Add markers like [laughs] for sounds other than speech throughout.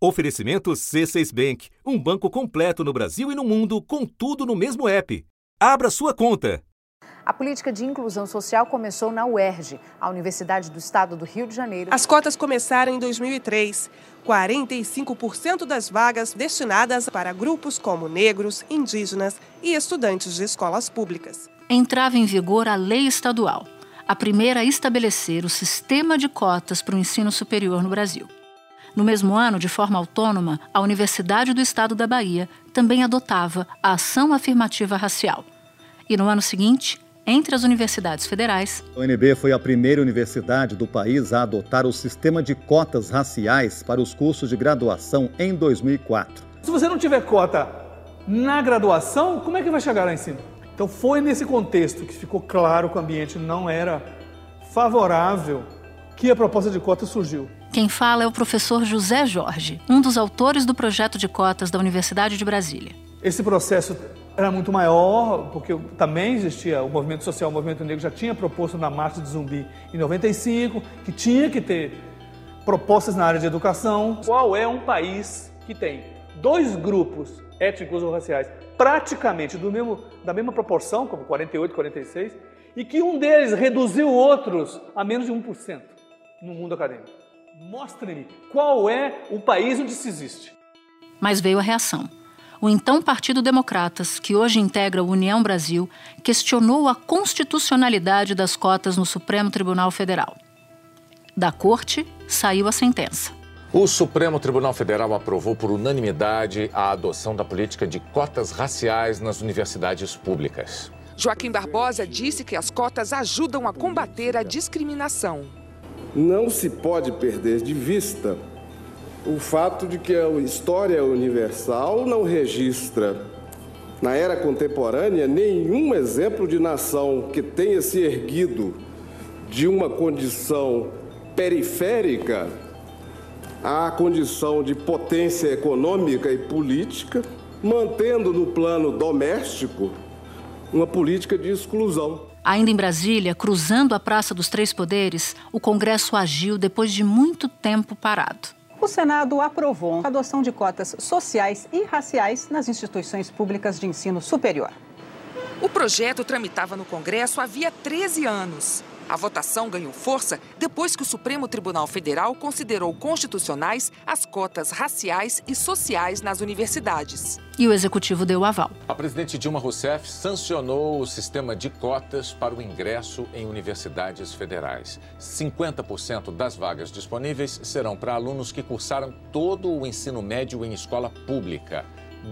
Oferecimento C6 Bank, um banco completo no Brasil e no mundo, com tudo no mesmo app. Abra sua conta. A política de inclusão social começou na UERJ, a Universidade do Estado do Rio de Janeiro. As cotas começaram em 2003. 45% das vagas destinadas para grupos como negros, indígenas e estudantes de escolas públicas. Entrava em vigor a lei estadual, a primeira a estabelecer o sistema de cotas para o ensino superior no Brasil. No mesmo ano, de forma autônoma, a Universidade do Estado da Bahia também adotava a ação afirmativa racial. E no ano seguinte, entre as universidades federais. A UNB foi a primeira universidade do país a adotar o sistema de cotas raciais para os cursos de graduação em 2004. Se você não tiver cota na graduação, como é que vai chegar lá em cima? Então foi nesse contexto que ficou claro que o ambiente não era favorável que a proposta de cota surgiu. Quem fala é o professor José Jorge, um dos autores do projeto de cotas da Universidade de Brasília. Esse processo era muito maior, porque também existia o movimento social, o movimento negro já tinha proposto na Marcha de Zumbi em 95 que tinha que ter propostas na área de educação. Qual é um país que tem dois grupos étnicos ou raciais praticamente do mesmo, da mesma proporção, como 48, 46, e que um deles reduziu outros a menos de 1% no mundo acadêmico? Mostre-me qual é o país onde isso existe. Mas veio a reação. O então Partido Democratas, que hoje integra o União Brasil, questionou a constitucionalidade das cotas no Supremo Tribunal Federal. Da corte saiu a sentença. O Supremo Tribunal Federal aprovou por unanimidade a adoção da política de cotas raciais nas universidades públicas. Joaquim Barbosa disse que as cotas ajudam a combater a discriminação não se pode perder de vista o fato de que a história universal não registra, na era contemporânea, nenhum exemplo de nação que tenha se erguido de uma condição periférica à condição de potência econômica e política, mantendo no plano doméstico uma política de exclusão. Ainda em Brasília, cruzando a Praça dos Três Poderes, o Congresso agiu depois de muito tempo parado. O Senado aprovou a adoção de cotas sociais e raciais nas instituições públicas de ensino superior. O projeto tramitava no Congresso havia 13 anos. A votação ganhou força depois que o Supremo Tribunal Federal considerou constitucionais as cotas raciais e sociais nas universidades. E o executivo deu aval. A presidente Dilma Rousseff sancionou o sistema de cotas para o ingresso em universidades federais. 50% das vagas disponíveis serão para alunos que cursaram todo o ensino médio em escola pública.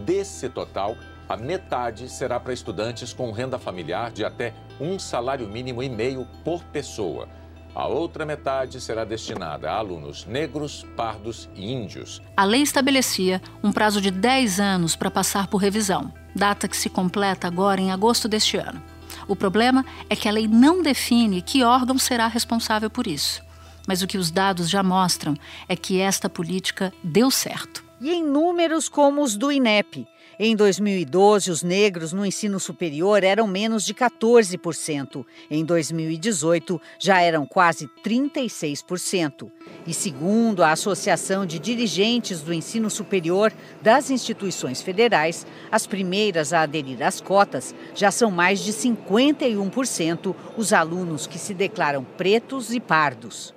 Desse total, a metade será para estudantes com renda familiar de até um salário mínimo e meio por pessoa. A outra metade será destinada a alunos negros, pardos e índios. A lei estabelecia um prazo de 10 anos para passar por revisão, data que se completa agora em agosto deste ano. O problema é que a lei não define que órgão será responsável por isso. Mas o que os dados já mostram é que esta política deu certo. E em números como os do INEP, em 2012, os negros no ensino superior eram menos de 14%. Em 2018, já eram quase 36%. E segundo a Associação de Dirigentes do Ensino Superior das Instituições Federais, as primeiras a aderir às cotas já são mais de 51% os alunos que se declaram pretos e pardos.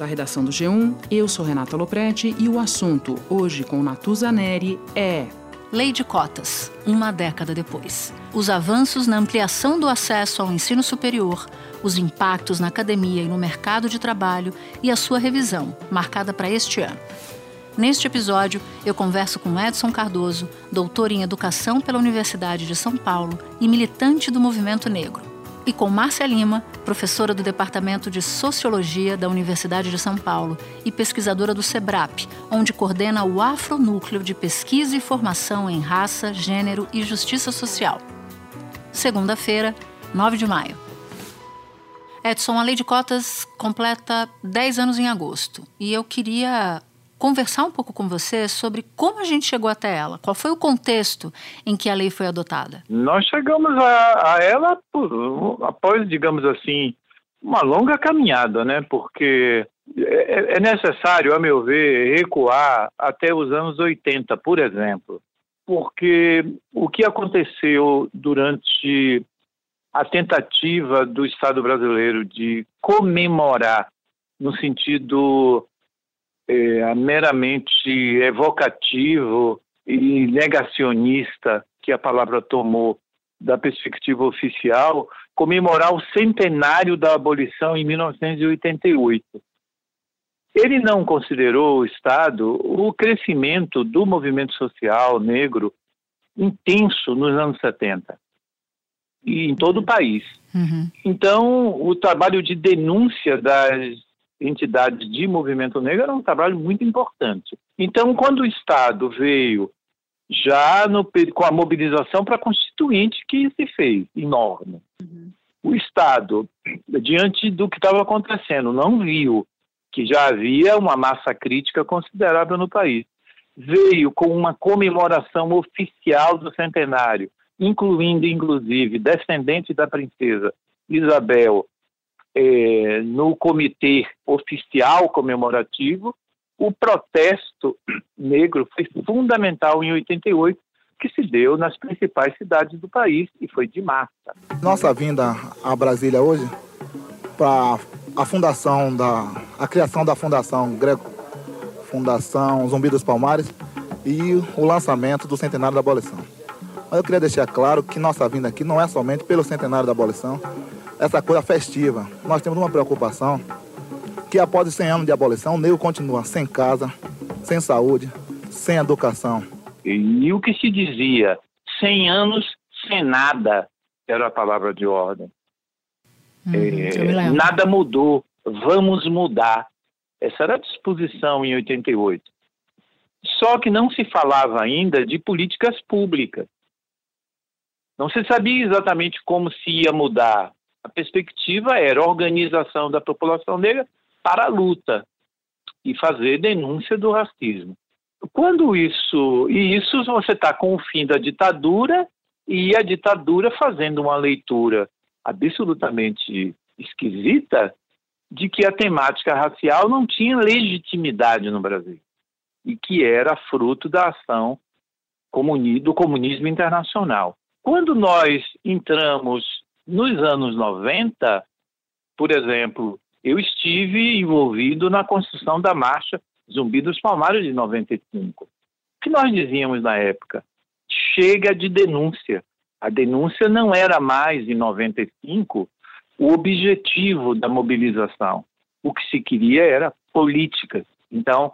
Da redação do G1. Eu sou Renata Loprete e o assunto hoje com Natuza Neri é Lei de cotas, uma década depois. Os avanços na ampliação do acesso ao ensino superior, os impactos na academia e no mercado de trabalho e a sua revisão, marcada para este ano. Neste episódio, eu converso com Edson Cardoso, doutor em educação pela Universidade de São Paulo e militante do movimento negro e com Márcia Lima, professora do Departamento de Sociologia da Universidade de São Paulo e pesquisadora do SEBRAP, onde coordena o Afronúcleo de Pesquisa e Formação em Raça, Gênero e Justiça Social. Segunda-feira, 9 de maio. Edson, a lei de cotas completa 10 anos em agosto e eu queria conversar um pouco com você sobre como a gente chegou até ela. Qual foi o contexto em que a lei foi adotada? Nós chegamos a, a ela após, digamos assim, uma longa caminhada, né? Porque é, é necessário, a meu ver, recuar até os anos 80, por exemplo, porque o que aconteceu durante a tentativa do Estado brasileiro de comemorar, no sentido é, meramente evocativo e negacionista que a palavra tomou da perspectiva oficial, comemorar o centenário da abolição em 1988. Ele não considerou o Estado o crescimento do movimento social negro intenso nos anos 70 e em todo o país. Uhum. Então, o trabalho de denúncia das entidades de movimento negro era um trabalho muito importante. Então, quando o Estado veio já no, com a mobilização para constituinte que se fez, enorme, uhum. o Estado, diante do que estava acontecendo, não viu que já havia uma massa crítica considerável no país. Veio com uma comemoração oficial do centenário, incluindo, inclusive, descendentes da princesa Isabel é, no comitê oficial comemorativo. O protesto negro foi fundamental em 88, que se deu nas principais cidades do país e foi de massa. Nossa vinda a Brasília hoje para a fundação da a criação da Fundação Greco Fundação Zumbi dos Palmares e o lançamento do centenário da abolição. Mas eu queria deixar claro que nossa vinda aqui não é somente pelo centenário da abolição, essa coisa festiva. Nós temos uma preocupação que após os 100 anos de abolição, o negro continua sem casa, sem saúde, sem educação. E o que se dizia, 100 anos sem nada, era a palavra de ordem. Hum, é, nada mudou, vamos mudar. Essa era a disposição em 88. Só que não se falava ainda de políticas públicas. Não se sabia exatamente como se ia mudar. A perspectiva era organização da população negra para a luta e fazer denúncia do racismo. Quando isso, e isso você está com o fim da ditadura e a ditadura fazendo uma leitura absolutamente esquisita de que a temática racial não tinha legitimidade no Brasil e que era fruto da ação do comunismo internacional. Quando nós entramos nos anos 90, por exemplo, eu estive envolvido na construção da marcha Zumbi dos Palmares de 95. O que nós dizíamos na época? Chega de denúncia. A denúncia não era mais, em 95, o objetivo da mobilização. O que se queria era políticas. Então,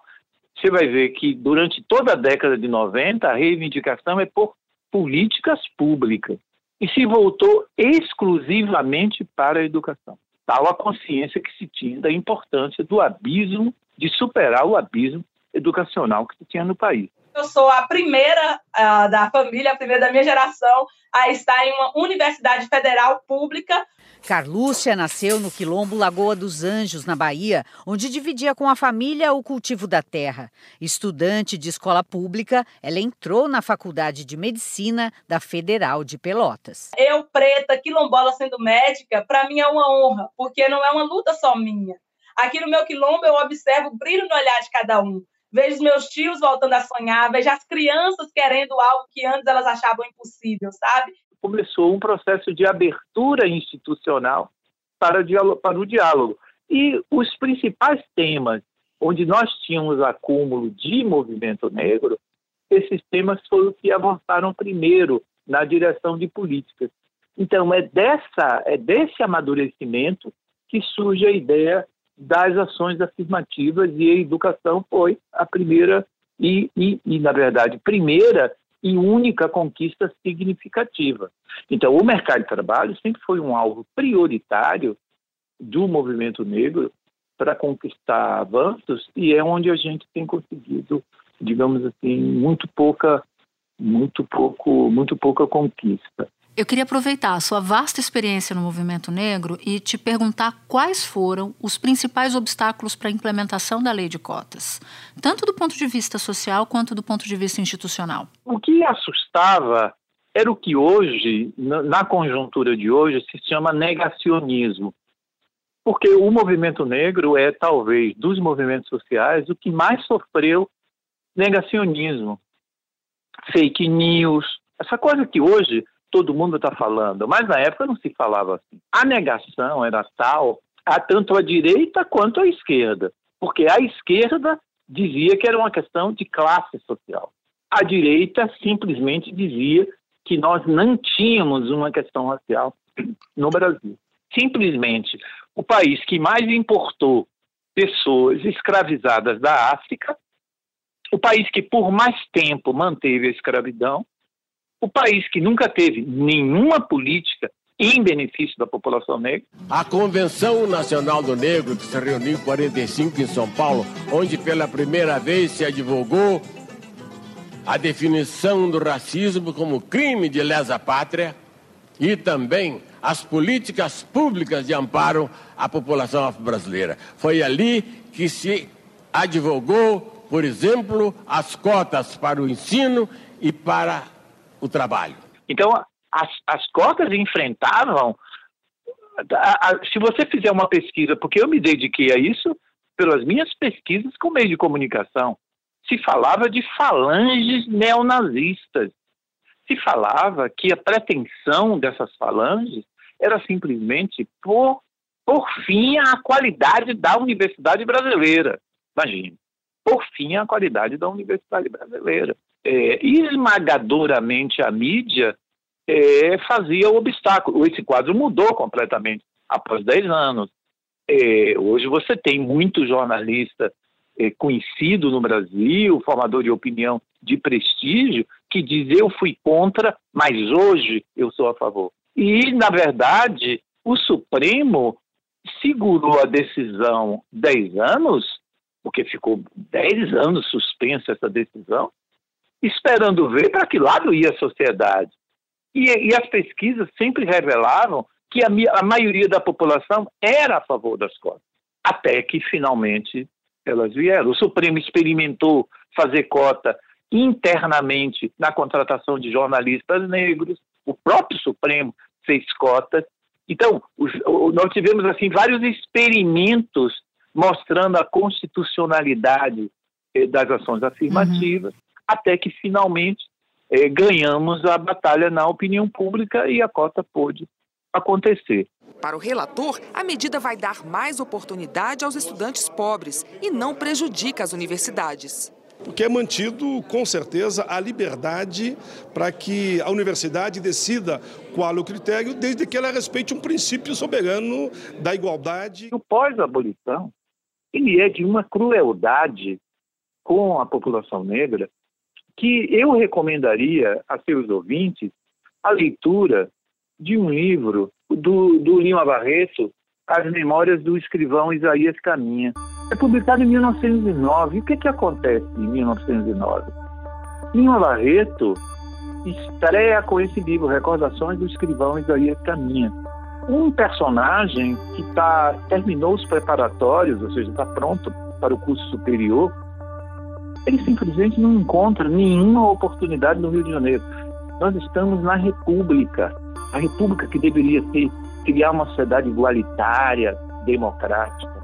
você vai ver que durante toda a década de 90, a reivindicação é por políticas públicas e se voltou exclusivamente para a educação. Tal a consciência que se tinha da importância do abismo, de superar o abismo educacional que se tinha no país. Eu sou a primeira uh, da família, a primeira da minha geração a estar em uma universidade federal pública. Carlúcia nasceu no quilombo Lagoa dos Anjos, na Bahia, onde dividia com a família o cultivo da terra. Estudante de escola pública, ela entrou na Faculdade de Medicina da Federal de Pelotas. Eu, preta, quilombola sendo médica, para mim é uma honra, porque não é uma luta só minha. Aqui no meu quilombo eu observo o brilho no olhar de cada um vejo os meus tios voltando a sonhar, vejo as crianças querendo algo que antes elas achavam impossível, sabe? Começou um processo de abertura institucional para, para o diálogo. E os principais temas onde nós tínhamos acúmulo de movimento negro, esses temas foram os que avançaram primeiro na direção de políticas. Então, é, dessa, é desse amadurecimento que surge a ideia das ações afirmativas e a educação foi a primeira e, e, e, na verdade, primeira e única conquista significativa. Então, o mercado de trabalho sempre foi um alvo prioritário do movimento negro para conquistar avanços e é onde a gente tem conseguido, digamos assim, muito pouca, muito pouco, muito pouca conquista. Eu queria aproveitar a sua vasta experiência no movimento negro e te perguntar quais foram os principais obstáculos para a implementação da lei de cotas, tanto do ponto de vista social quanto do ponto de vista institucional. O que assustava era o que hoje, na conjuntura de hoje, se chama negacionismo. Porque o movimento negro é, talvez, dos movimentos sociais, o que mais sofreu negacionismo, fake news, essa coisa que hoje todo mundo está falando, mas na época não se falava assim. A negação era tal, a tanto a direita quanto a esquerda, porque a esquerda dizia que era uma questão de classe social. A direita simplesmente dizia que nós não tínhamos uma questão racial no Brasil. Simplesmente o país que mais importou pessoas escravizadas da África, o país que por mais tempo manteve a escravidão, o país que nunca teve nenhuma política em benefício da população negra. A Convenção Nacional do Negro, que se reuniu em 45 em São Paulo, onde pela primeira vez se advogou a definição do racismo como crime de lesa pátria e também as políticas públicas de amparo à população afro-brasileira. Foi ali que se advogou, por exemplo, as cotas para o ensino e para o trabalho. Então, as, as cotas enfrentavam. A, a, se você fizer uma pesquisa, porque eu me dediquei a isso pelas minhas pesquisas com meio de comunicação, se falava de falanges neonazistas. Se falava que a pretensão dessas falanges era simplesmente por, por fim à qualidade da universidade brasileira. Imagine, por fim à qualidade da universidade brasileira. É, esmagadoramente a mídia é, fazia o obstáculo. Esse quadro mudou completamente após 10 anos. É, hoje você tem muito jornalista é, conhecido no Brasil, formador de opinião de prestígio, que diz eu fui contra, mas hoje eu sou a favor. E, na verdade, o Supremo segurou a decisão 10 anos, porque ficou 10 anos suspensa essa decisão, esperando ver para que lado ia a sociedade. E, e as pesquisas sempre revelavam que a, a maioria da população era a favor das cotas, até que finalmente elas vieram. O Supremo experimentou fazer cota internamente na contratação de jornalistas negros, o próprio Supremo fez cotas. Então, os, nós tivemos assim vários experimentos mostrando a constitucionalidade eh, das ações afirmativas, uhum. Até que finalmente eh, ganhamos a batalha na opinião pública e a cota pôde acontecer. Para o relator, a medida vai dar mais oportunidade aos estudantes pobres e não prejudica as universidades. Porque é mantido, com certeza, a liberdade para que a universidade decida qual é o critério, desde que ela respeite um princípio soberano da igualdade. O pós-abolição, ele é de uma crueldade com a população negra que eu recomendaria a seus ouvintes a leitura de um livro do, do Lima Barreto, As Memórias do Escrivão Isaías Caminha. É publicado em 1909. E o que, que acontece em 1909? Lima Barreto estreia com esse livro, Recordações do Escrivão Isaías Caminha. Um personagem que tá, terminou os preparatórios, ou seja, está pronto para o curso superior, ele simplesmente não encontra nenhuma oportunidade no Rio de Janeiro. Nós estamos na República a república que deveria ser criar uma sociedade igualitária, democrática.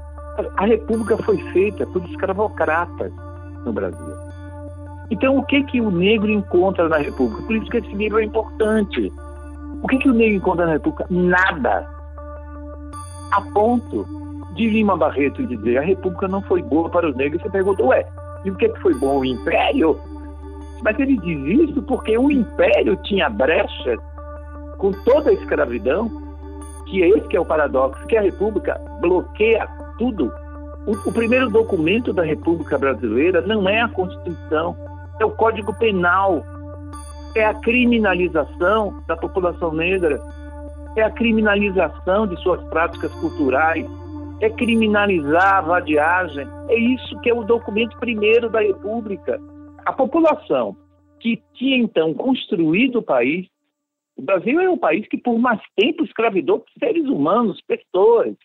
A república foi feita por escravocratas no Brasil. Então, o que que o negro encontra na república? Por isso que esse livro é importante. O que que o negro encontra na república? Nada. A ponto de Lima Barreto dizer a república não foi boa para os negros. Você pergunta, ué, e o que, que foi bom? O império? Mas ele diz isso porque o império tinha brechas com toda a escravidão, que é esse que é o paradoxo, que a República bloqueia tudo. O, o primeiro documento da República Brasileira não é a Constituição, é o Código Penal, é a criminalização da população negra, é a criminalização de suas práticas culturais, é criminalizar a vadiagem. É isso que é o documento primeiro da República. A população que tinha então construído o país o Brasil é um país que por mais tempo escravidou seres humanos, pessoas,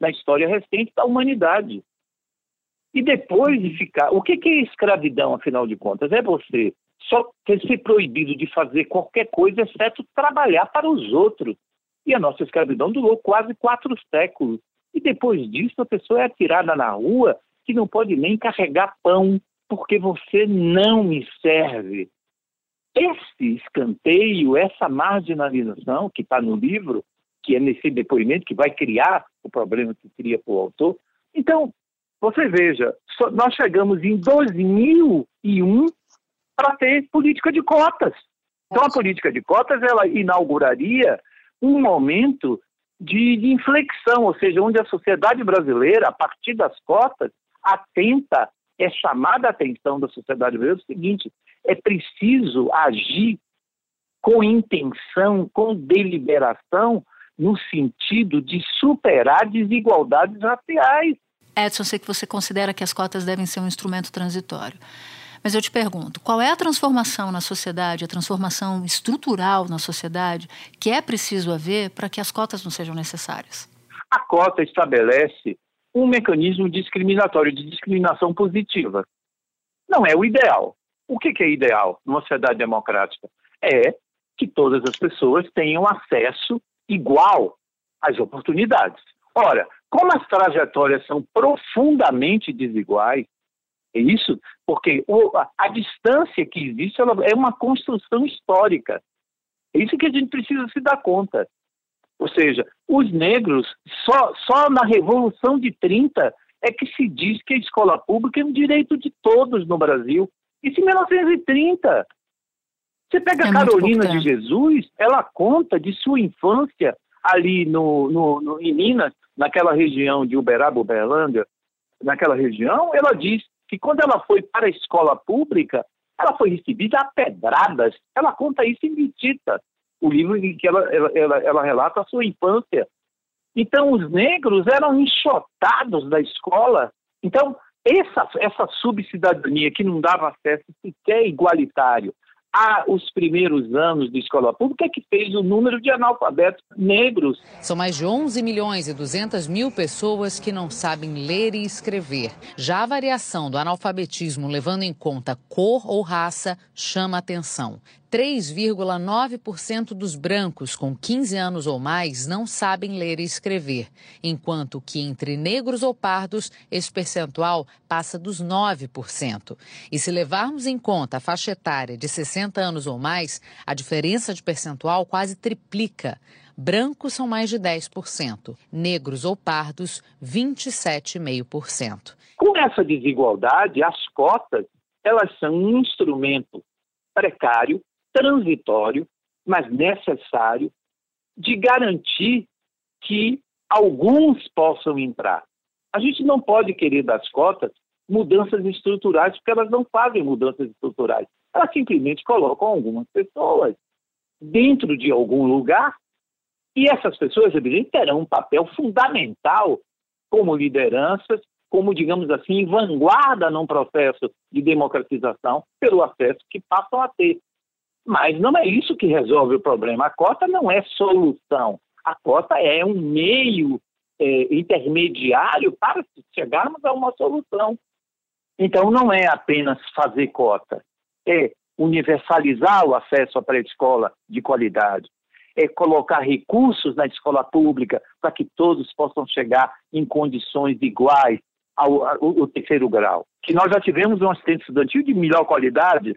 na história recente da humanidade. E depois de ficar. O que é escravidão, afinal de contas? É você só ter ser proibido de fazer qualquer coisa, exceto trabalhar para os outros. E a nossa escravidão durou quase quatro séculos. E depois disso, a pessoa é atirada na rua que não pode nem carregar pão, porque você não me serve. Esse escanteio, essa marginalização que está no livro, que é nesse depoimento que vai criar o problema que cria para o autor. Então, você veja, nós chegamos em 2001 para ter política de cotas. Então, a política de cotas ela inauguraria um momento de, inflexão, ou seja, onde a sociedade brasileira, a partir das cotas, atenta, é chamada a atenção da sociedade brasileira o seguinte: é preciso agir com intenção, com deliberação, no sentido de superar desigualdades raciais. Edson, sei que você considera que as cotas devem ser um instrumento transitório. Mas eu te pergunto, qual é a transformação na sociedade, a transformação estrutural na sociedade que é preciso haver para que as cotas não sejam necessárias? A cota estabelece um mecanismo discriminatório, de discriminação positiva. Não é o ideal. O que é ideal numa sociedade democrática? É que todas as pessoas tenham acesso igual às oportunidades. Ora, como as trajetórias são profundamente desiguais, é isso porque o, a, a, distância que existe é uma construção histórica. É isso que a gente precisa se dar conta. Ou seja, os negros, só, só na Revolução de 30 é que se diz que a escola pública é um direito de todos no Brasil. Isso em 1930. Você pega é a Carolina de Jesus, ela conta de sua infância ali no, no, no, em Minas, naquela região de Uberaba, Uberlândia, naquela região, ela diz que quando ela foi para a escola pública, ela foi recebida a pedradas. Ela conta isso em Vitita, o livro em que ela, ela, ela, ela relata a sua infância. Então, os negros eram enxotados da escola. Então, essa, essa subcidadania que não dava acesso sequer igualitário a os primeiros anos de escola pública que fez o número de analfabetos negros. São mais de 11 milhões e 200 mil pessoas que não sabem ler e escrever. Já a variação do analfabetismo levando em conta cor ou raça chama atenção. 3,9% dos brancos com 15 anos ou mais não sabem ler e escrever, enquanto que entre negros ou pardos esse percentual passa dos 9%. E se levarmos em conta a faixa etária de 60 anos ou mais, a diferença de percentual quase triplica. Brancos são mais de 10%, negros ou pardos, 27,5%. Com essa desigualdade, as cotas elas são um instrumento precário transitório, mas necessário, de garantir que alguns possam entrar. A gente não pode querer das cotas mudanças estruturais, porque elas não fazem mudanças estruturais. Elas simplesmente colocam algumas pessoas dentro de algum lugar e essas pessoas, evidentemente, terão um papel fundamental como lideranças, como, digamos assim, vanguarda num processo de democratização pelo acesso que passam a ter. Mas não é isso que resolve o problema. A cota não é solução. A cota é um meio é, intermediário para chegarmos a uma solução. Então, não é apenas fazer cota, é universalizar o acesso à pré-escola de qualidade, é colocar recursos na escola pública para que todos possam chegar em condições iguais ao, ao, ao terceiro grau. Que nós já tivemos um assistente estudantil de melhor qualidade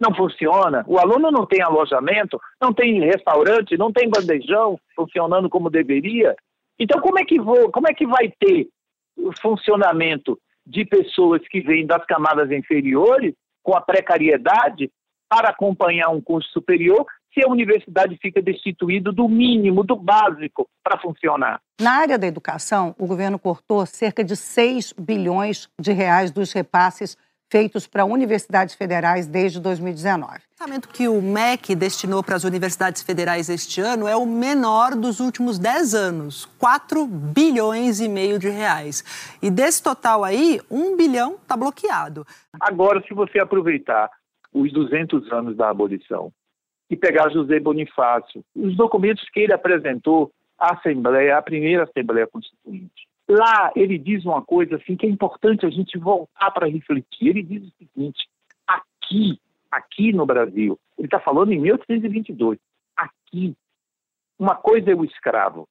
não funciona, o aluno não tem alojamento, não tem restaurante, não tem bandejão funcionando como deveria. Então, como é que, vou, como é que vai ter o funcionamento de pessoas que vêm das camadas inferiores, com a precariedade, para acompanhar um curso superior, se a universidade fica destituída do mínimo, do básico, para funcionar? Na área da educação, o governo cortou cerca de 6 bilhões de reais dos repasses feitos para universidades federais desde 2019. O orçamento que o MEC destinou para as universidades federais este ano é o menor dos últimos 10 anos, 4 bilhões e meio de reais. E desse total aí, 1 bilhão está bloqueado. Agora, se você aproveitar os 200 anos da abolição e pegar José Bonifácio, os documentos que ele apresentou à Assembleia, à primeira Assembleia Constituinte, Lá ele diz uma coisa assim que é importante a gente voltar para refletir. Ele diz o seguinte: aqui, aqui no Brasil, ele está falando em 1822, aqui, uma coisa é o escravo,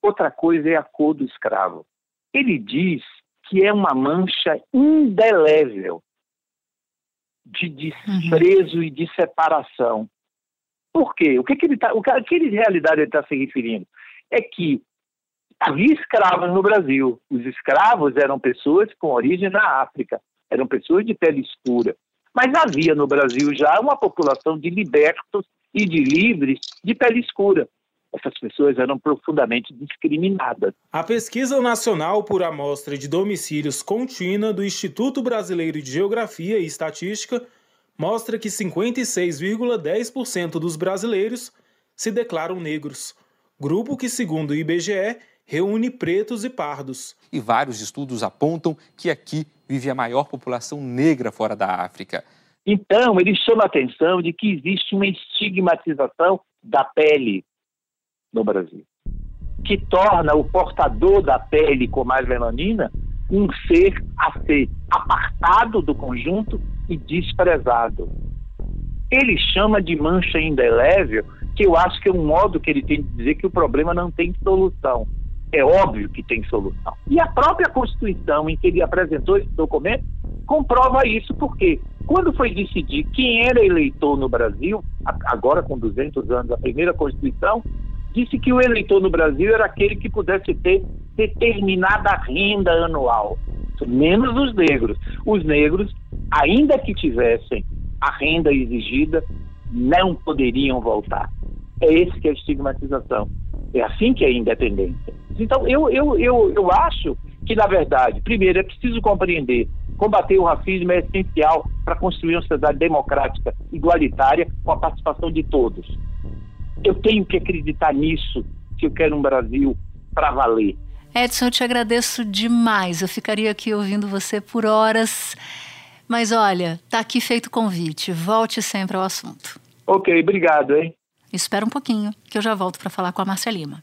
outra coisa é a cor do escravo. Ele diz que é uma mancha indelével de desprezo uhum. e de separação. Por quê? O que, que ele está? O que, que realidade ele está se referindo? É que havia escravos no Brasil. Os escravos eram pessoas com origem na África, eram pessoas de pele escura. Mas havia no Brasil já uma população de libertos e de livres de pele escura essas pessoas eram profundamente discriminadas. A pesquisa nacional por amostra de domicílios contínua do Instituto Brasileiro de Geografia e Estatística mostra que 56,10% dos brasileiros se declaram negros, grupo que, segundo o IBGE, reúne pretos e pardos. E vários estudos apontam que aqui vive a maior população negra fora da África. Então, ele chama a atenção de que existe uma estigmatização da pele, no Brasil, que torna o portador da pele com mais melanina um ser a ser apartado do conjunto e desprezado. Ele chama de mancha indelével, que eu acho que é um modo que ele tem de dizer que o problema não tem solução. É óbvio que tem solução. E a própria Constituição em que ele apresentou esse documento comprova isso, porque quando foi decidir quem era eleitor no Brasil, agora com 200 anos, a primeira Constituição, disse que o eleitor no Brasil era aquele que pudesse ter determinada renda anual, menos os negros. Os negros, ainda que tivessem a renda exigida, não poderiam voltar. É esse que é a estigmatização. É assim que é a independência. Então, eu, eu, eu, eu acho que, na verdade, primeiro, é preciso compreender combater o racismo é essencial para construir uma sociedade democrática, igualitária, com a participação de todos. Eu tenho que acreditar nisso se eu quero um Brasil para valer. Edson, eu te agradeço demais. Eu ficaria aqui ouvindo você por horas. Mas olha, tá aqui feito o convite. Volte sempre ao assunto. Ok, obrigado, hein? Espera um pouquinho, que eu já volto para falar com a Márcia Lima.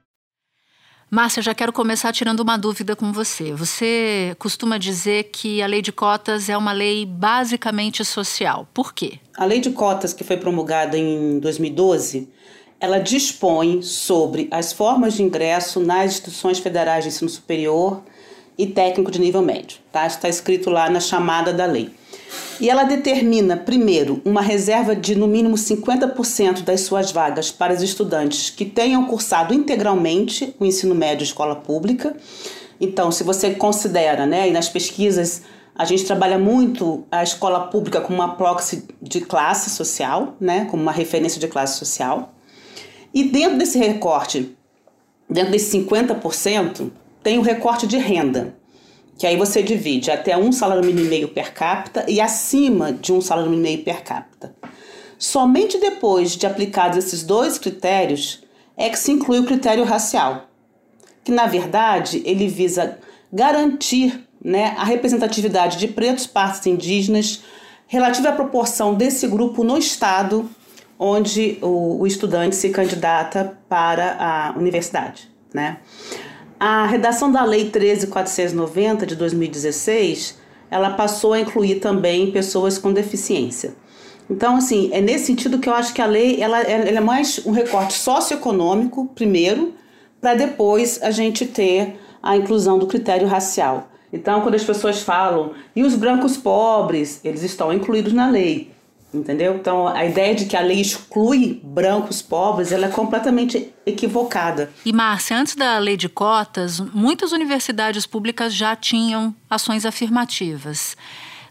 Márcia, já quero começar tirando uma dúvida com você. Você costuma dizer que a lei de cotas é uma lei basicamente social. Por quê? A lei de cotas, que foi promulgada em 2012, ela dispõe sobre as formas de ingresso nas instituições federais de ensino superior e técnico de nível médio. Tá? Está escrito lá na chamada da lei. E ela determina, primeiro, uma reserva de no mínimo 50% das suas vagas para os estudantes que tenham cursado integralmente o ensino médio escola pública. Então, se você considera, né, e nas pesquisas a gente trabalha muito a escola pública como uma proxy de classe social, né, como uma referência de classe social. E dentro desse recorte, dentro desse 50%, tem o recorte de renda que aí você divide até um salário mínimo e meio per capita e acima de um salário mínimo e meio per capita. Somente depois de aplicados esses dois critérios é que se inclui o critério racial, que na verdade ele visa garantir né, a representatividade de pretos, partes indígenas, relativa à proporção desse grupo no estado onde o, o estudante se candidata para a universidade. Né? A redação da Lei 13.490 de 2016, ela passou a incluir também pessoas com deficiência. Então, assim, é nesse sentido que eu acho que a lei ela, ela é mais um recorte socioeconômico, primeiro, para depois a gente ter a inclusão do critério racial. Então, quando as pessoas falam, e os brancos pobres, eles estão incluídos na lei. Entendeu? Então, a ideia de que a lei exclui brancos pobres, ela é completamente equivocada. E, Márcia, antes da lei de cotas, muitas universidades públicas já tinham ações afirmativas.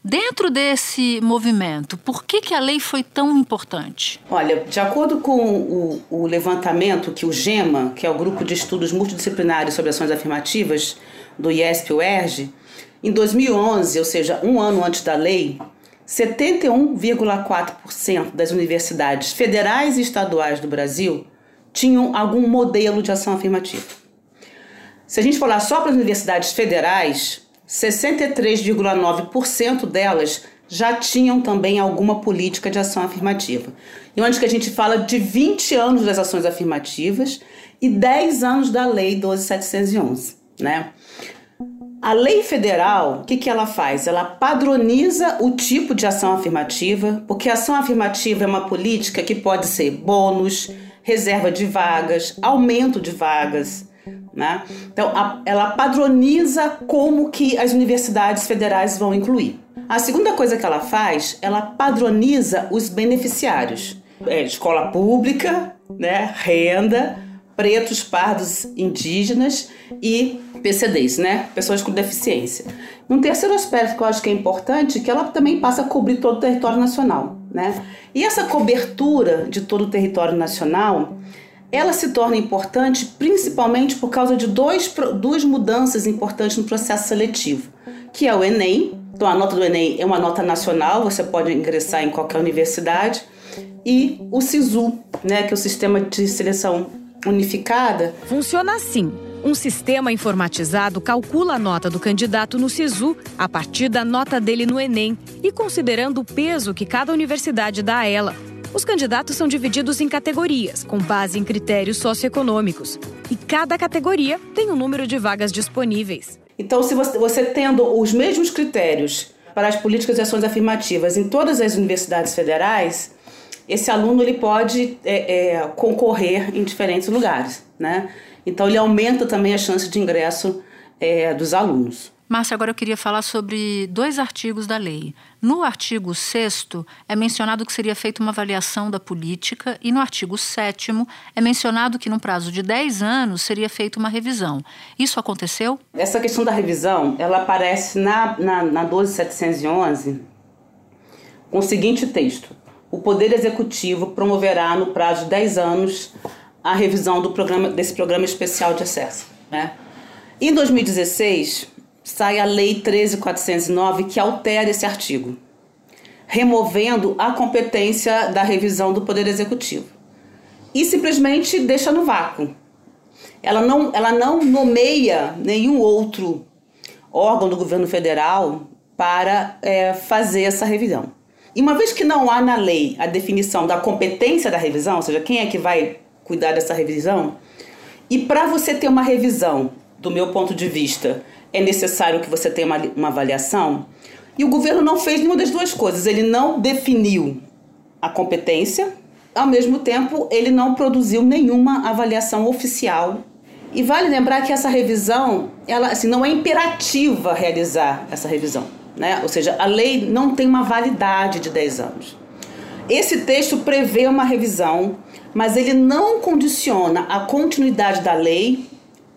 Dentro desse movimento, por que, que a lei foi tão importante? Olha, de acordo com o, o levantamento que o GEMA, que é o Grupo de Estudos Multidisciplinares sobre Ações Afirmativas, do IESP-UERJ, em 2011, ou seja, um ano antes da lei, 71,4% das universidades federais e estaduais do Brasil tinham algum modelo de ação afirmativa. Se a gente falar só para as universidades federais, 63,9% delas já tinham também alguma política de ação afirmativa. E onde que a gente fala de 20 anos das ações afirmativas e 10 anos da Lei 12711, né? A lei federal, o que, que ela faz? Ela padroniza o tipo de ação afirmativa, porque a ação afirmativa é uma política que pode ser bônus, reserva de vagas, aumento de vagas, né? Então, a, ela padroniza como que as universidades federais vão incluir. A segunda coisa que ela faz, ela padroniza os beneficiários. É, escola pública, né, renda, pretos, pardos, indígenas e PCDs, né? Pessoas com deficiência. Um terceiro aspecto que eu acho que é importante é que ela também passa a cobrir todo o território nacional, né? E essa cobertura de todo o território nacional, ela se torna importante principalmente por causa de dois, duas mudanças importantes no processo seletivo, que é o Enem. Então, a nota do Enem é uma nota nacional, você pode ingressar em qualquer universidade, e o SISU, né, que é o Sistema de Seleção Unificada. Funciona assim. Um sistema informatizado calcula a nota do candidato no SISU a partir da nota dele no Enem e considerando o peso que cada universidade dá a ela. Os candidatos são divididos em categorias, com base em critérios socioeconômicos. E cada categoria tem um número de vagas disponíveis. Então, se você, você tendo os mesmos critérios para as políticas e ações afirmativas em todas as universidades federais, esse aluno ele pode é, é, concorrer em diferentes lugares, né? Então, ele aumenta também a chance de ingresso é, dos alunos. Márcia, agora eu queria falar sobre dois artigos da lei. No artigo 6 é mencionado que seria feita uma avaliação da política e no artigo 7 é mencionado que no prazo de 10 anos seria feita uma revisão. Isso aconteceu? Essa questão da revisão, ela aparece na, na, na 12711 com o seguinte texto. O Poder Executivo promoverá no prazo de 10 anos a revisão do programa, desse programa especial de acesso. Né? Em 2016, sai a Lei 13.409 que altera esse artigo, removendo a competência da revisão do Poder Executivo e simplesmente deixa no vácuo. Ela não, ela não nomeia nenhum outro órgão do governo federal para é, fazer essa revisão. E uma vez que não há na lei a definição da competência da revisão, ou seja, quem é que vai cuidar dessa revisão. E para você ter uma revisão, do meu ponto de vista, é necessário que você tenha uma, uma avaliação. E o governo não fez nenhuma das duas coisas. Ele não definiu a competência, ao mesmo tempo, ele não produziu nenhuma avaliação oficial. E vale lembrar que essa revisão, ela assim, não é imperativa realizar essa revisão. Né? Ou seja, a lei não tem uma validade de 10 anos. Esse texto prevê uma revisão mas ele não condiciona a continuidade da lei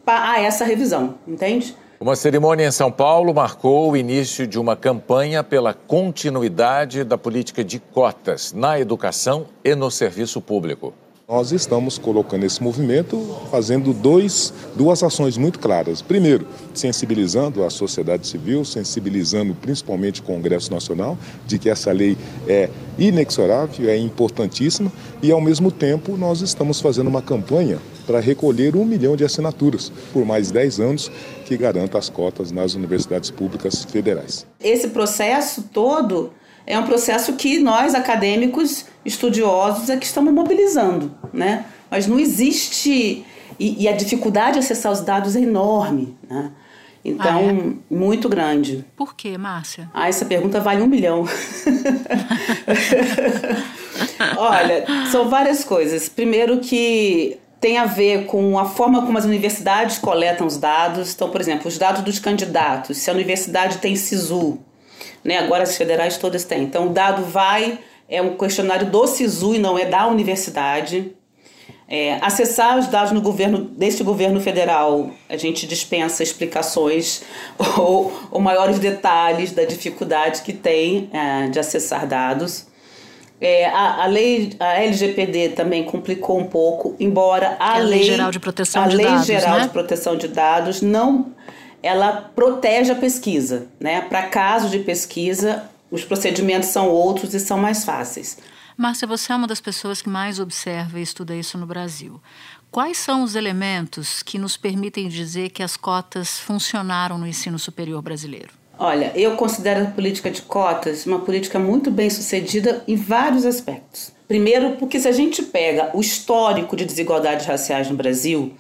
a essa revisão, entende? Uma cerimônia em São Paulo marcou o início de uma campanha pela continuidade da política de cotas na educação e no serviço público. Nós estamos colocando esse movimento fazendo dois, duas ações muito claras. Primeiro, sensibilizando a sociedade civil, sensibilizando principalmente o Congresso Nacional de que essa lei é inexorável, é importantíssima e, ao mesmo tempo, nós estamos fazendo uma campanha para recolher um milhão de assinaturas por mais 10 anos que garanta as cotas nas universidades públicas federais. Esse processo todo é um processo que nós, acadêmicos, estudiosos, é que estamos mobilizando, né? Mas não existe... E, e a dificuldade de acessar os dados é enorme, né? Então, ah, é? muito grande. Por quê, Márcia? Ah, essa pergunta vale um milhão. [laughs] Olha, são várias coisas. Primeiro que tem a ver com a forma como as universidades coletam os dados. Então, por exemplo, os dados dos candidatos. Se a universidade tem SISU, né? Agora as federais todas têm. Então o dado vai, é um questionário do SISU e não é da universidade. É, acessar os dados no governo deste governo federal, a gente dispensa explicações [laughs] ou, ou maiores detalhes da dificuldade que tem é, de acessar dados. É, a, a, lei, a LGPD também complicou um pouco, embora a, a lei, lei, geral de proteção a de lei dados, geral né? de proteção de dados não ela protege a pesquisa, né? Para casos de pesquisa, os procedimentos são outros e são mais fáceis. Márcia, você é uma das pessoas que mais observa e estuda isso no Brasil. Quais são os elementos que nos permitem dizer que as cotas funcionaram no ensino superior brasileiro? Olha, eu considero a política de cotas uma política muito bem sucedida em vários aspectos. Primeiro, porque se a gente pega o histórico de desigualdades raciais no Brasil,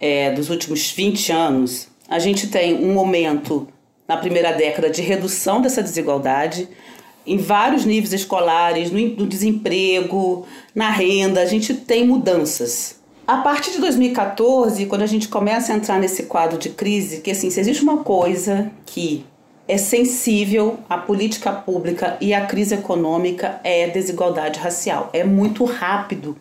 é, dos últimos 20 anos, a gente tem um momento na primeira década de redução dessa desigualdade em vários níveis escolares, no, no desemprego, na renda, a gente tem mudanças. A partir de 2014, quando a gente começa a entrar nesse quadro de crise, que assim, se existe uma coisa que é sensível à política pública e à crise econômica é a desigualdade racial. É muito rápido.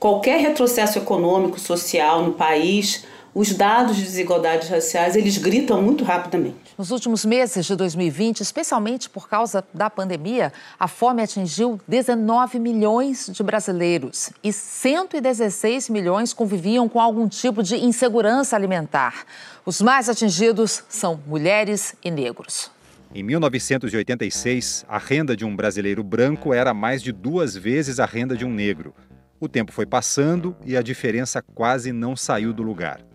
Qualquer retrocesso econômico, social no país, os dados de desigualdades raciais, eles gritam muito rapidamente. Nos últimos meses de 2020, especialmente por causa da pandemia, a fome atingiu 19 milhões de brasileiros e 116 milhões conviviam com algum tipo de insegurança alimentar. Os mais atingidos são mulheres e negros. Em 1986, a renda de um brasileiro branco era mais de duas vezes a renda de um negro. O tempo foi passando e a diferença quase não saiu do lugar.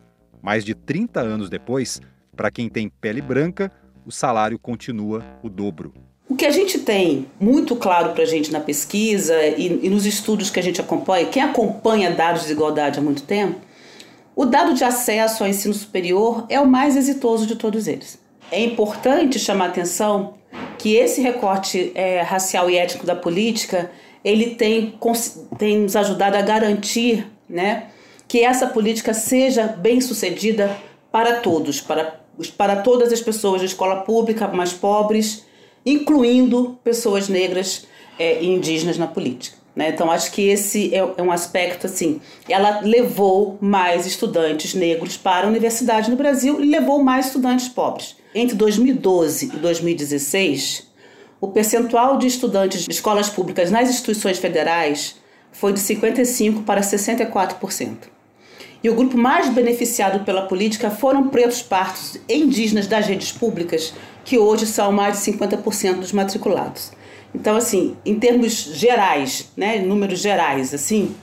Mais de 30 anos depois, para quem tem pele branca, o salário continua o dobro. O que a gente tem muito claro para a gente na pesquisa e, e, nos estudos que a gente acompanha, quem acompanha dados de desigualdade há muito tempo, o dado de acesso ao ensino superior é o mais exitoso de todos eles. É importante chamar a atenção que esse recorte é, racial e étnico da política ele tem, tem nos ajudado a garantir né, que essa política seja bem sucedida para todos, para, para todas as pessoas de escola pública mais pobres, incluindo pessoas negras é, e indígenas na política. Né? Então, acho que esse é, é, um aspecto assim. Ela levou mais estudantes negros para a universidade no Brasil e levou mais estudantes pobres. Entre 2012 e 2016, o percentual de estudantes de escolas públicas nas instituições federais foi de 55% para 64%. E o grupo mais beneficiado pela política foram pretos partos e indígenas das redes públicas, que hoje são mais de 50% dos matriculados. Então, assim, em termos gerais, né, números gerais, assim,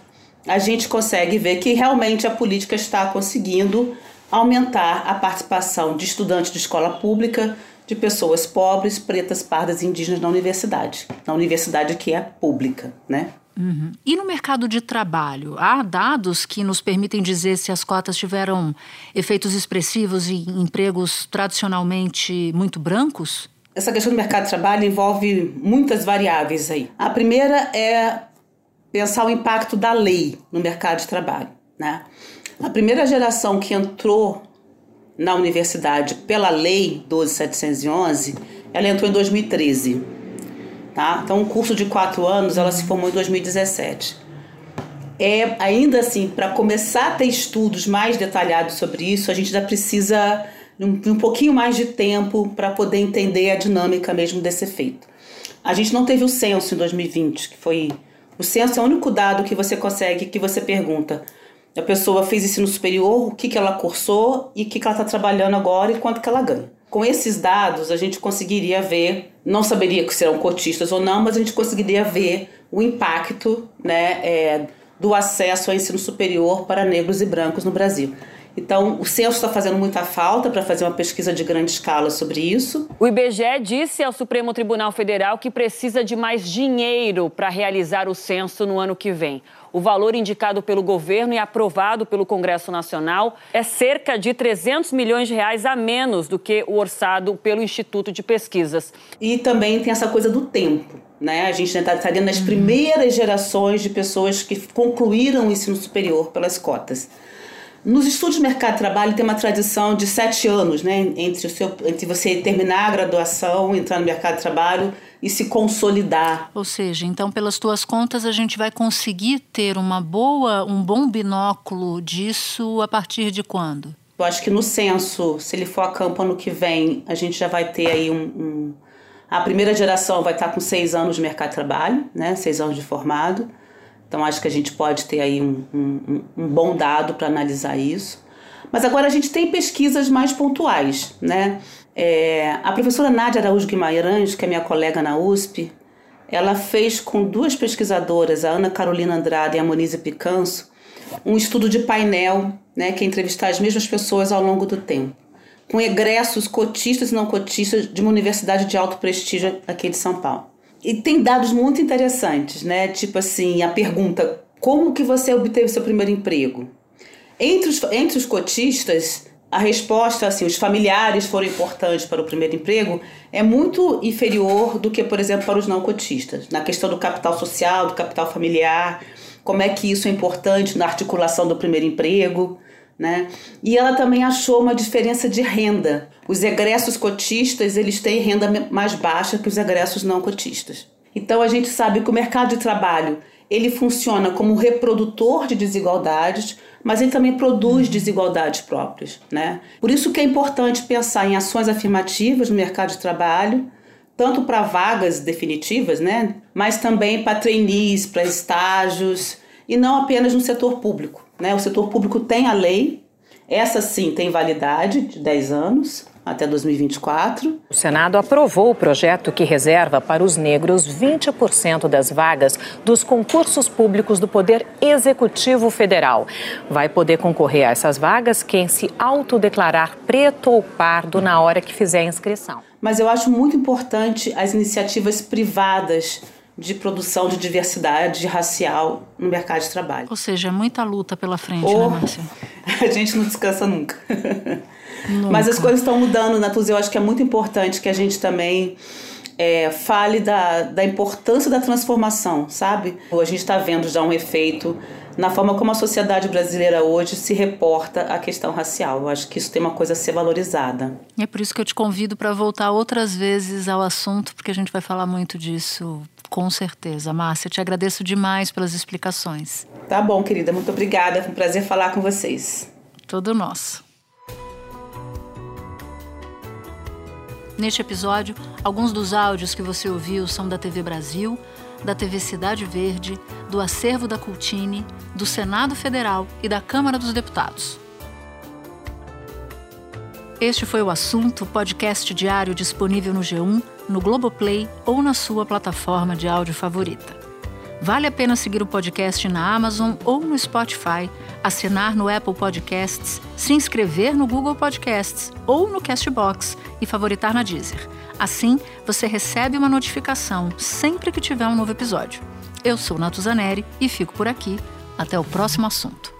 a gente consegue ver que realmente a política está conseguindo aumentar a participação de estudantes de escola pública, de pessoas pobres, pretas, pardas e indígenas na universidade, na universidade que é pública, né? Uhum. E no mercado de trabalho, há dados que nos permitem dizer se as cotas tiveram efeitos expressivos em empregos tradicionalmente muito brancos? Essa questão do mercado de trabalho envolve muitas variáveis aí. A primeira é pensar o impacto da lei no mercado de trabalho. Né? A primeira geração que entrou na universidade pela lei 12711, ela entrou em 2013. Tá? Então, um curso de quatro anos, ela se formou em 2017. É, ainda assim, para começar a ter estudos mais detalhados sobre isso, a gente ainda precisa um, um pouquinho mais de tempo para poder entender a dinâmica mesmo desse efeito. A gente não teve o censo em 2020, que foi. O censo é o único dado que você consegue, que você pergunta. A pessoa fez ensino superior, o que, que ela cursou e o que, que ela está trabalhando agora e quanto que ela ganha. Com esses dados, a gente conseguiria ver, não saberia que serão cotistas ou não, mas a gente conseguiria ver o impacto né, é, do acesso ao ensino superior para negros e brancos no Brasil. Então, o censo está fazendo muita falta para fazer uma pesquisa de grande escala sobre isso. O IBGE disse ao Supremo Tribunal Federal que precisa de mais dinheiro para realizar o censo no ano que vem. O valor indicado pelo governo e aprovado pelo Congresso Nacional é cerca de 300 milhões de reais a menos do que o orçado pelo Instituto de Pesquisas. E também tem essa coisa do tempo. Né? A gente está tá nas primeiras gerações de pessoas que concluíram o ensino superior pelas cotas. Nos estudos de mercado de trabalho tem uma tradição de sete anos, né? Entre, o seu, entre você terminar a graduação, entrar no mercado de trabalho e se consolidar. Ou seja, então pelas tuas contas a gente vai conseguir ter uma boa, um bom binóculo disso a partir de quando? Eu acho que no censo, se ele for a campo ano que vem, a gente já vai ter aí um, um a primeira geração vai estar com seis anos de mercado de trabalho, né? Seis anos de formado. Então, acho que a gente pode ter aí um, um, um bom dado para analisar isso. Mas agora a gente tem pesquisas mais pontuais, né? É, a professora Nádia Araújo Guimarães, que é minha colega na USP, ela fez com duas pesquisadoras, a Ana Carolina Andrade e a Monize Picanso, um estudo de painel, né, que é entrevistar as mesmas pessoas ao longo do tempo, com egressos cotistas e não cotistas de uma universidade de alto prestígio aqui de São Paulo. E tem dados muito interessantes, né? Tipo assim, a pergunta: como que você obteve seu primeiro emprego? Entre os, entre os cotistas, a resposta, assim, os familiares foram importantes para o primeiro emprego, é muito inferior do que, por exemplo, para os não cotistas. Na questão do capital social, do capital familiar, como é que isso é importante na articulação do primeiro emprego. Né? E ela também achou uma diferença de renda. Os egressos cotistas eles têm renda mais baixa que os egressos não cotistas. Então a gente sabe que o mercado de trabalho ele funciona como reprodutor de desigualdades, mas ele também produz desigualdades próprias, né? Por isso que é importante pensar em ações afirmativas no mercado de trabalho, tanto para vagas definitivas, né? Mas também para trainees, para estágios e não apenas no setor público, né? O setor público tem a lei, essa sim tem validade de 10 anos, até 2024. O Senado aprovou o projeto que reserva para os negros 20% das vagas dos concursos públicos do Poder Executivo Federal. Vai poder concorrer a essas vagas quem se autodeclarar preto ou pardo na hora que fizer a inscrição. Mas eu acho muito importante as iniciativas privadas de produção de diversidade racial no mercado de trabalho. Ou seja, muita luta pela frente, oh, né, Márcia? [laughs] A gente não descansa nunca. nunca. Mas as coisas estão mudando, Natuz. Eu acho que é muito importante que a gente também é, fale da, da importância da transformação, sabe? A gente está vendo já um efeito na forma como a sociedade brasileira hoje se reporta à questão racial. Eu acho que isso tem uma coisa a ser valorizada. É por isso que eu te convido para voltar outras vezes ao assunto, porque a gente vai falar muito disso, com certeza. Márcia, te agradeço demais pelas explicações. Tá bom, querida. Muito obrigada. Foi um prazer falar com vocês. Todo nosso. Neste episódio, alguns dos áudios que você ouviu são da TV Brasil, da TV Cidade Verde, do Acervo da Cultine, do Senado Federal e da Câmara dos Deputados. Este foi o assunto, podcast diário disponível no G1, no Globoplay ou na sua plataforma de áudio favorita. Vale a pena seguir o podcast na Amazon ou no Spotify, assinar no Apple Podcasts, se inscrever no Google Podcasts ou no Castbox e favoritar na Deezer. Assim, você recebe uma notificação sempre que tiver um novo episódio. Eu sou Natuzaneri e fico por aqui. Até o próximo assunto.